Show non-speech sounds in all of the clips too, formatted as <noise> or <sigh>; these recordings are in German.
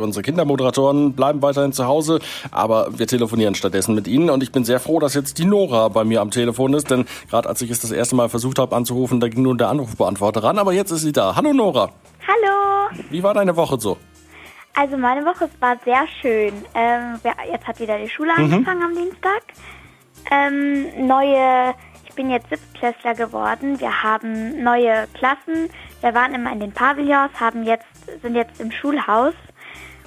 Unsere Kindermoderatoren bleiben weiterhin zu Hause, aber wir telefonieren stattdessen mit Ihnen und ich bin sehr froh, dass jetzt die Nora bei mir am Telefon ist, denn gerade als ich es das erste Mal versucht habe anzurufen, da ging nur der Anrufbeantworter ran, aber jetzt ist sie da. Hallo Nora. Hallo. Wie war deine Woche so? Also meine Woche war sehr schön. Ähm, jetzt hat wieder die Schule mhm. angefangen am Dienstag. Ähm, neue, ich bin jetzt Siebtklässler geworden. Wir haben neue Klassen. Wir waren immer in den Pavillons, haben jetzt, sind jetzt im Schulhaus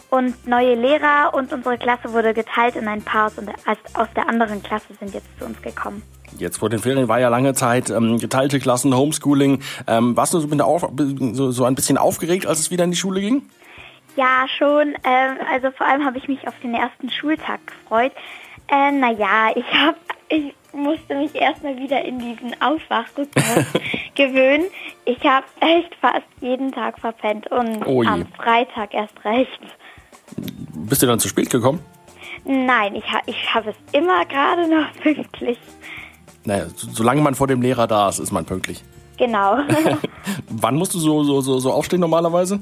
und neue Lehrer und unsere Klasse wurde geteilt in ein paar aus der anderen Klasse sind jetzt zu uns gekommen. Jetzt vor den Ferien war ja lange Zeit ähm, geteilte Klassen, Homeschooling. Ähm, warst du so, so, so, ein bisschen aufgeregt, als es wieder in die Schule ging? Ja, schon. Ähm, also vor allem habe ich mich auf den ersten Schultag gefreut. Äh, naja, ich habe, ich musste mich erstmal wieder in diesen Aufwachrhythmus <laughs> gewöhnen. Ich habe echt fast jeden Tag verpennt und oh am Freitag erst recht. Bist du dann zu spät gekommen? Nein, ich, ha ich habe es immer gerade noch <laughs> pünktlich. Naja, solange man vor dem Lehrer da ist, ist man pünktlich. Genau. <laughs> <laughs> Wann musst du so, so, so, so aufstehen normalerweise?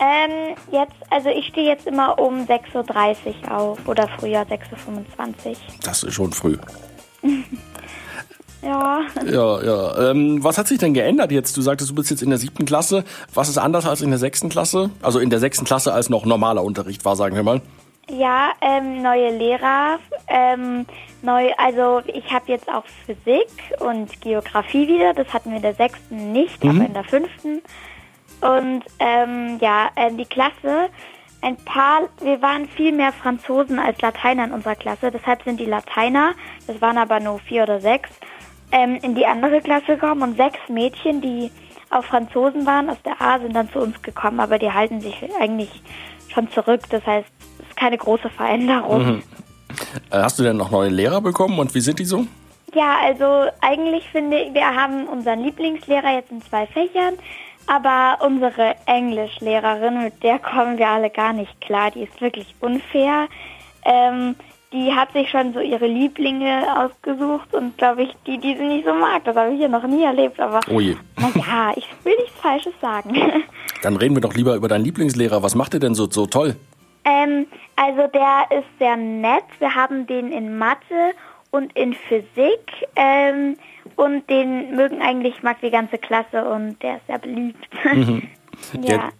Ähm, jetzt, also ich stehe jetzt immer um 6.30 Uhr auf oder früher 6.25 Uhr. Das ist schon früh. Ja. Ja, ja. Ähm, was hat sich denn geändert jetzt? Du sagtest, du bist jetzt in der siebten Klasse. Was ist anders als in der sechsten Klasse? Also in der sechsten Klasse als noch normaler Unterricht war, sagen wir mal. Ja, ähm, neue Lehrer, ähm, neu, also ich habe jetzt auch Physik und Geografie wieder. Das hatten wir in der sechsten nicht, mhm. aber in der fünften. Und ähm, ja, äh, die Klasse, ein paar, wir waren viel mehr Franzosen als Lateiner in unserer Klasse. Deshalb sind die Lateiner, das waren aber nur vier oder sechs, ähm, in die andere Klasse gekommen und sechs Mädchen, die auch Franzosen waren aus der A, sind dann zu uns gekommen, aber die halten sich eigentlich schon zurück. Das heißt, es ist keine große Veränderung. Mhm. Äh, hast du denn noch neue Lehrer bekommen und wie sind die so? Ja, also eigentlich finde ich, wir haben unseren Lieblingslehrer jetzt in zwei Fächern, aber unsere Englischlehrerin, mit der kommen wir alle gar nicht klar. Die ist wirklich unfair. Ähm, die hat sich schon so ihre Lieblinge ausgesucht und glaube ich, die, die sie nicht so mag. Das habe ich hier noch nie erlebt, aber oh je. naja, ich will nichts Falsches sagen. <laughs> Dann reden wir doch lieber über deinen Lieblingslehrer. Was macht er denn so, so toll? Ähm, also der ist sehr nett. Wir haben den in Mathe und in Physik. Ähm, und den mögen eigentlich, mag die ganze Klasse und der ist sehr beliebt. <laughs> Mhm. ja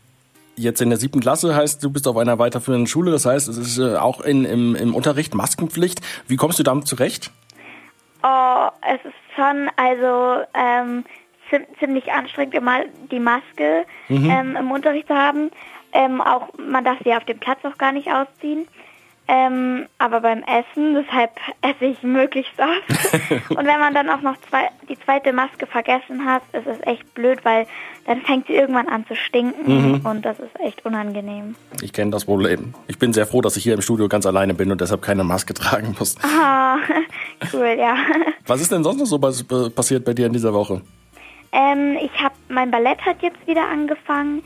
jetzt in der siebten Klasse heißt, du bist auf einer weiterführenden Schule, das heißt, es ist äh, auch in, im, im Unterricht Maskenpflicht. Wie kommst du damit zurecht? Oh, es ist schon, also ähm, ziemlich anstrengend, immer die Maske mhm. ähm, im Unterricht zu haben. Ähm, auch man darf sie auf dem Platz auch gar nicht ausziehen. Ähm, aber beim Essen, deshalb esse ich möglichst oft. <laughs> und wenn man dann auch noch zwei, die zweite Maske vergessen hat, ist es echt blöd, weil dann fängt sie irgendwann an zu stinken mhm. und das ist echt unangenehm. Ich kenne das Problem. Ich bin sehr froh, dass ich hier im Studio ganz alleine bin und deshalb keine Maske <laughs> tragen muss. Ah, <laughs> cool, ja. Was ist denn sonst noch so passiert bei dir in dieser Woche? Ähm, ich habe, mein Ballett hat jetzt wieder angefangen.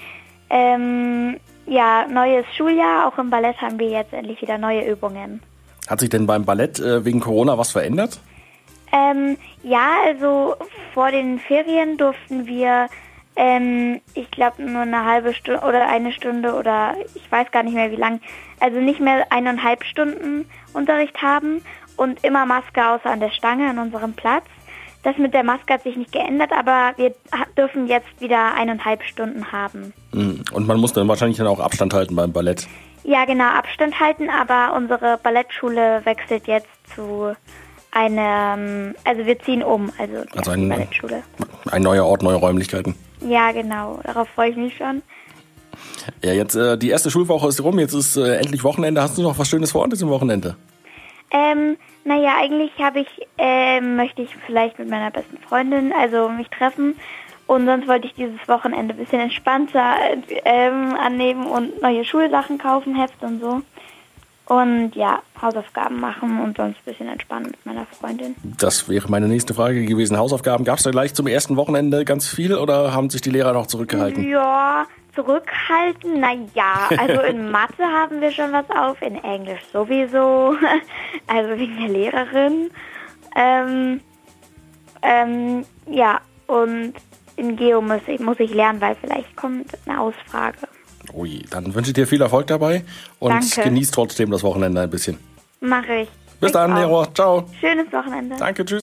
Ähm, ja, neues Schuljahr. Auch im Ballett haben wir jetzt endlich wieder neue Übungen. Hat sich denn beim Ballett äh, wegen Corona was verändert? Ähm, ja, also vor den Ferien durften wir, ähm, ich glaube, nur eine halbe Stunde oder eine Stunde oder ich weiß gar nicht mehr wie lang, also nicht mehr eineinhalb Stunden Unterricht haben und immer Maske außer an der Stange an unserem Platz. Das mit der Maske hat sich nicht geändert, aber wir dürfen jetzt wieder eineinhalb Stunden haben. Hm. Und man muss dann wahrscheinlich dann auch Abstand halten beim Ballett. Ja, genau, Abstand halten, aber unsere Ballettschule wechselt jetzt zu einem, also wir ziehen um, also die also ein, Ballettschule. Ein neuer Ort, neue Räumlichkeiten. Ja, genau, darauf freue ich mich schon. Ja, jetzt äh, die erste Schulwoche ist rum, jetzt ist äh, endlich Wochenende. Hast du noch was Schönes vor an diesem Wochenende? Ähm, naja, eigentlich habe ich, äh, möchte ich vielleicht mit meiner besten Freundin, also mich treffen. Und sonst wollte ich dieses Wochenende ein bisschen entspannter ähm, annehmen und neue Schulsachen kaufen, Heft und so. Und ja, Hausaufgaben machen und sonst ein bisschen entspannen mit meiner Freundin. Das wäre meine nächste Frage gewesen. Hausaufgaben, gab es da gleich zum ersten Wochenende ganz viel oder haben sich die Lehrer noch zurückgehalten? Ja, zurückhalten? Naja, also in <laughs> Mathe haben wir schon was auf, in Englisch sowieso, <laughs> also wegen der Lehrerin. Ähm, ähm, ja, und in Geo muss ich, muss ich lernen, weil vielleicht kommt eine Ausfrage. Ui, dann wünsche ich dir viel Erfolg dabei und Danke. genieß trotzdem das Wochenende ein bisschen. Mache ich. Bis Ich dann. Nero. Ciao. Schönes Wochenende. Danke, tschüss.